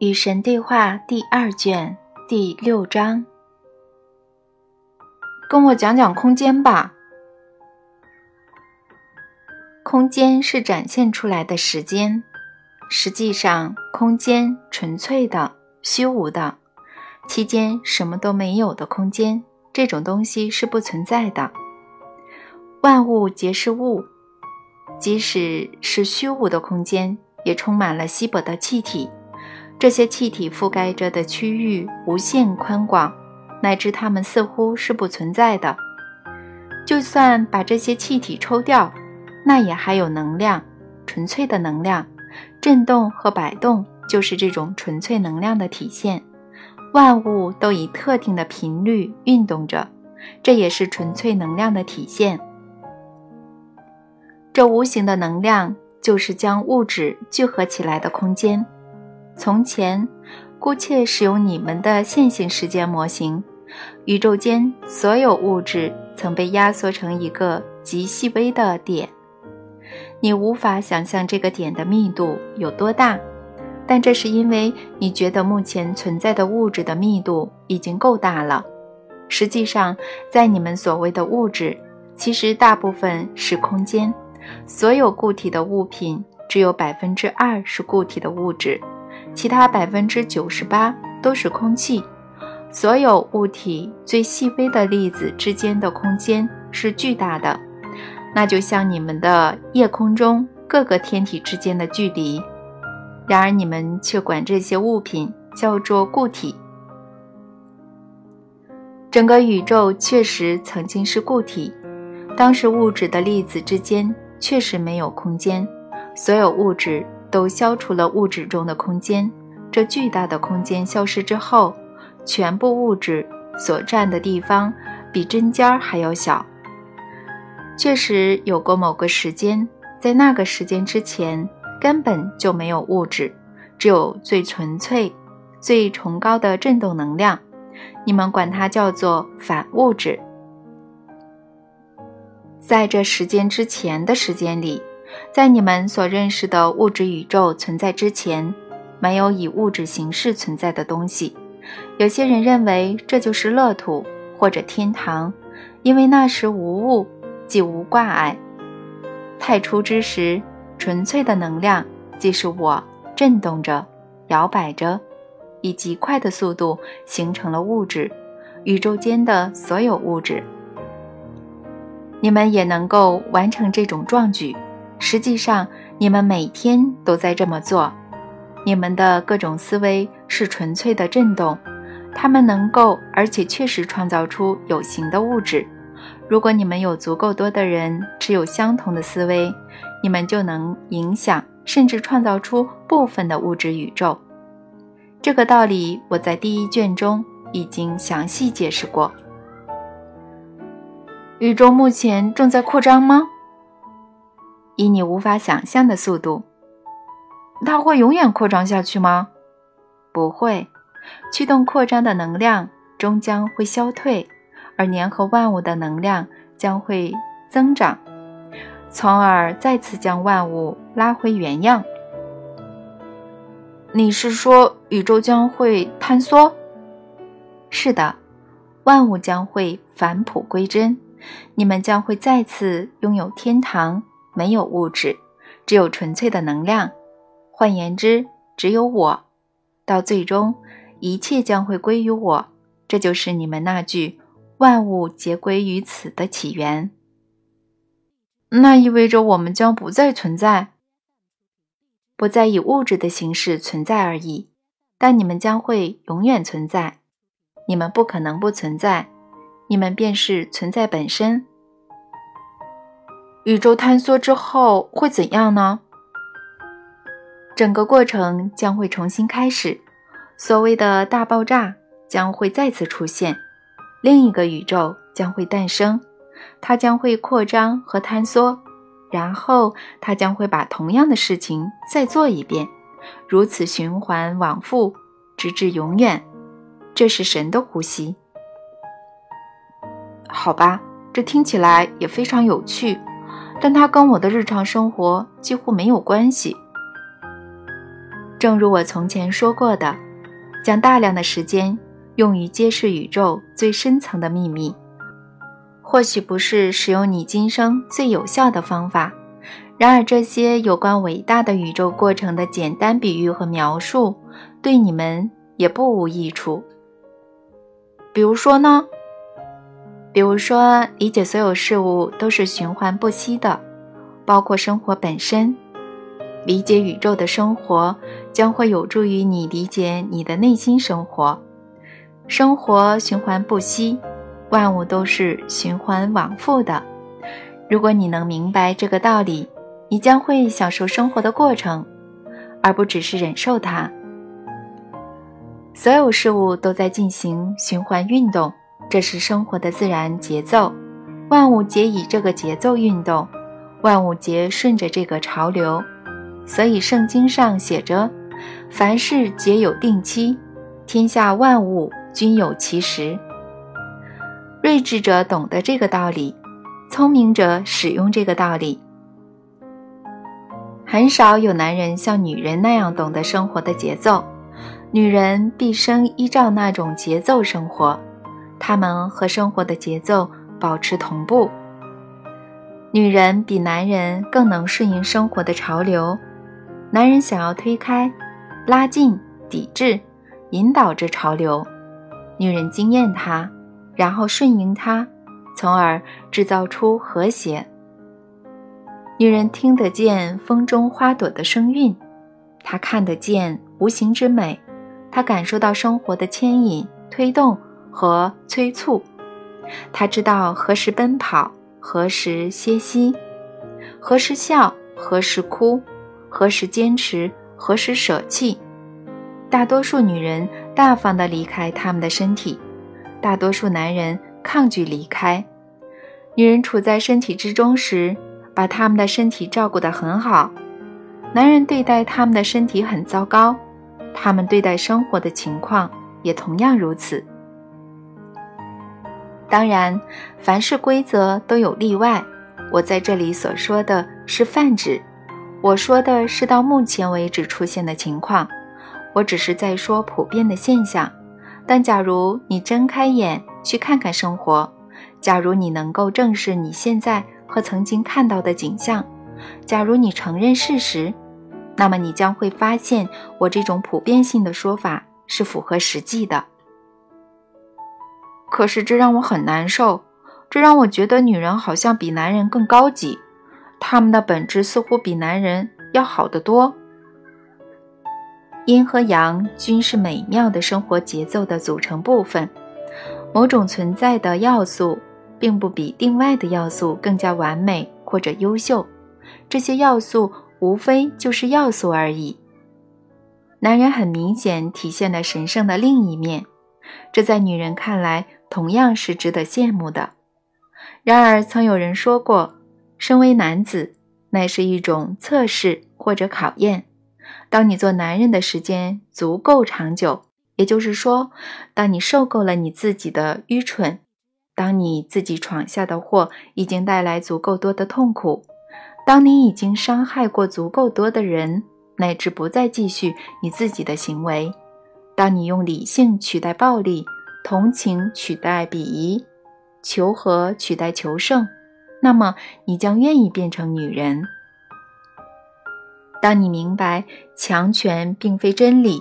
与神对话第二卷第六章，跟我讲讲空间吧。空间是展现出来的时间，实际上，空间纯粹的、虚无的，期间什么都没有的空间，这种东西是不存在的。万物皆是物，即使是虚无的空间，也充满了稀薄的气体。这些气体覆盖着的区域无限宽广，乃至它们似乎是不存在的。就算把这些气体抽掉，那也还有能量，纯粹的能量。振动和摆动就是这种纯粹能量的体现。万物都以特定的频率运动着，这也是纯粹能量的体现。这无形的能量就是将物质聚合起来的空间。从前，姑且使用你们的线性时间模型，宇宙间所有物质曾被压缩成一个极细微的点。你无法想象这个点的密度有多大，但这是因为你觉得目前存在的物质的密度已经够大了。实际上，在你们所谓的物质，其实大部分是空间。所有固体的物品只有百分之二是固体的物质。其他百分之九十八都是空气。所有物体最细微的粒子之间的空间是巨大的，那就像你们的夜空中各个天体之间的距离。然而你们却管这些物品叫做固体。整个宇宙确实曾经是固体，当时物质的粒子之间确实没有空间，所有物质。都消除了物质中的空间。这巨大的空间消失之后，全部物质所占的地方比针尖还要小。确实有过某个时间，在那个时间之前根本就没有物质，只有最纯粹、最崇高的振动能量。你们管它叫做反物质。在这时间之前的时间里。在你们所认识的物质宇宙存在之前，没有以物质形式存在的东西。有些人认为这就是乐土或者天堂，因为那时无物，即无挂碍。太初之时，纯粹的能量即是我，震动着，摇摆着，以极快的速度形成了物质，宇宙间的所有物质。你们也能够完成这种壮举。实际上，你们每天都在这么做。你们的各种思维是纯粹的震动，它们能够而且确实创造出有形的物质。如果你们有足够多的人持有相同的思维，你们就能影响甚至创造出部分的物质宇宙。这个道理我在第一卷中已经详细解释过。宇宙目前正在扩张吗？以你无法想象的速度，它会永远扩张下去吗？不会，驱动扩张的能量终将会消退，而粘合万物的能量将会增长，从而再次将万物拉回原样。你是说宇宙将会坍缩？是的，万物将会返璞归真，你们将会再次拥有天堂。没有物质，只有纯粹的能量。换言之，只有我。到最终，一切将会归于我。这就是你们那句“万物皆归于此”的起源。那意味着我们将不再存在，不再以物质的形式存在而已。但你们将会永远存在。你们不可能不存在。你们便是存在本身。宇宙坍缩之后会怎样呢？整个过程将会重新开始，所谓的大爆炸将会再次出现，另一个宇宙将会诞生，它将会扩张和坍缩，然后它将会把同样的事情再做一遍，如此循环往复，直至永远。这是神的呼吸。好吧，这听起来也非常有趣。但它跟我的日常生活几乎没有关系。正如我从前说过的，将大量的时间用于揭示宇宙最深层的秘密，或许不是使用你今生最有效的方法。然而，这些有关伟大的宇宙过程的简单比喻和描述，对你们也不无益处。比如说呢？比如说，理解所有事物都是循环不息的，包括生活本身。理解宇宙的生活，将会有助于你理解你的内心生活。生活循环不息，万物都是循环往复的。如果你能明白这个道理，你将会享受生活的过程，而不只是忍受它。所有事物都在进行循环运动，这是生活的自然节奏。万物皆以这个节奏运动，万物皆顺着这个潮流。所以圣经上写着：“凡事皆有定期，天下万物均有其时。”睿智者懂得这个道理，聪明者使用这个道理。很少有男人像女人那样懂得生活的节奏，女人毕生依照那种节奏生活，他们和生活的节奏保持同步。女人比男人更能顺应生活的潮流。男人想要推开、拉近、抵制、引导着潮流，女人惊艳他，然后顺应他，从而制造出和谐。女人听得见风中花朵的声韵，她看得见无形之美，她感受到生活的牵引、推动和催促，他知道何时奔跑，何时歇息，何时笑，何时哭。何时坚持，何时舍弃？大多数女人大方地离开他们的身体，大多数男人抗拒离开。女人处在身体之中时，把他们的身体照顾得很好；男人对待他们的身体很糟糕，他们对待生活的情况也同样如此。当然，凡是规则都有例外，我在这里所说的是泛指。我说的是到目前为止出现的情况，我只是在说普遍的现象。但假如你睁开眼去看看生活，假如你能够正视你现在和曾经看到的景象，假如你承认事实，那么你将会发现我这种普遍性的说法是符合实际的。可是这让我很难受，这让我觉得女人好像比男人更高级。他们的本质似乎比男人要好得多。阴和阳均是美妙的生活节奏的组成部分。某种存在的要素，并不比另外的要素更加完美或者优秀。这些要素无非就是要素而已。男人很明显体现了神圣的另一面，这在女人看来同样是值得羡慕的。然而，曾有人说过。身为男子，乃是一种测试或者考验。当你做男人的时间足够长久，也就是说，当你受够了你自己的愚蠢，当你自己闯下的祸已经带来足够多的痛苦，当你已经伤害过足够多的人，乃至不再继续你自己的行为，当你用理性取代暴力，同情取代鄙夷，求和取代求胜。那么，你将愿意变成女人。当你明白强权并非真理，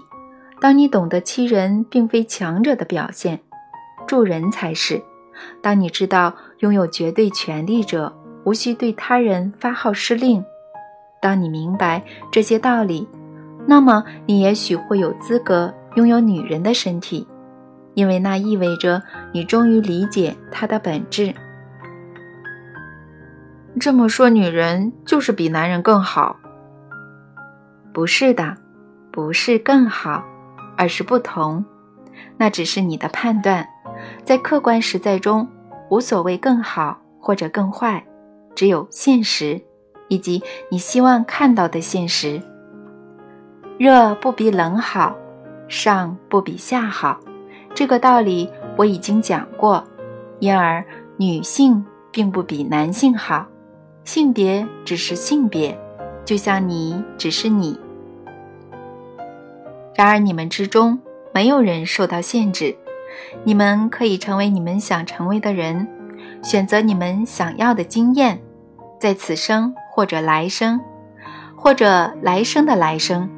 当你懂得欺人并非强者的表现，助人才是；当你知道拥有绝对权力者无需对他人发号施令，当你明白这些道理，那么你也许会有资格拥有女人的身体，因为那意味着你终于理解它的本质。这么说，女人就是比男人更好？不是的，不是更好，而是不同。那只是你的判断，在客观实在中，无所谓更好或者更坏，只有现实以及你希望看到的现实。热不比冷好，上不比下好，这个道理我已经讲过。因而，女性并不比男性好。性别只是性别，就像你只是你。然而你们之中没有人受到限制，你们可以成为你们想成为的人，选择你们想要的经验，在此生或者来生，或者来生的来生，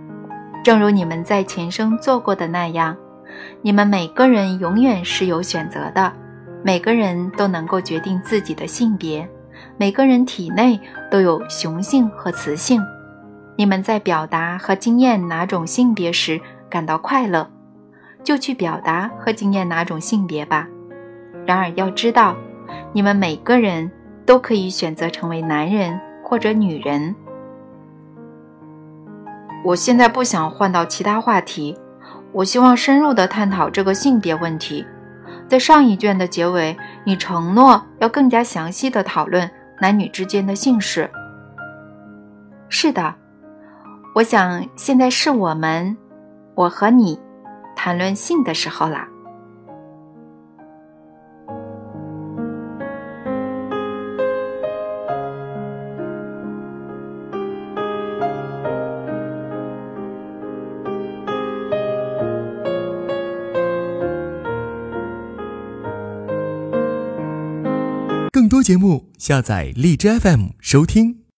正如你们在前生做过的那样，你们每个人永远是有选择的，每个人都能够决定自己的性别，每个人体内都有雄性和雌性。你们在表达和经验哪种性别时感到快乐，就去表达和经验哪种性别吧。然而要知道，你们每个人都可以选择成为男人或者女人。我现在不想换到其他话题，我希望深入的探讨这个性别问题。在上一卷的结尾，你承诺要更加详细的讨论男女之间的性事。是的。我想，现在是我们，我和你谈论性的时候了。节目，下载荔枝 FM 收听。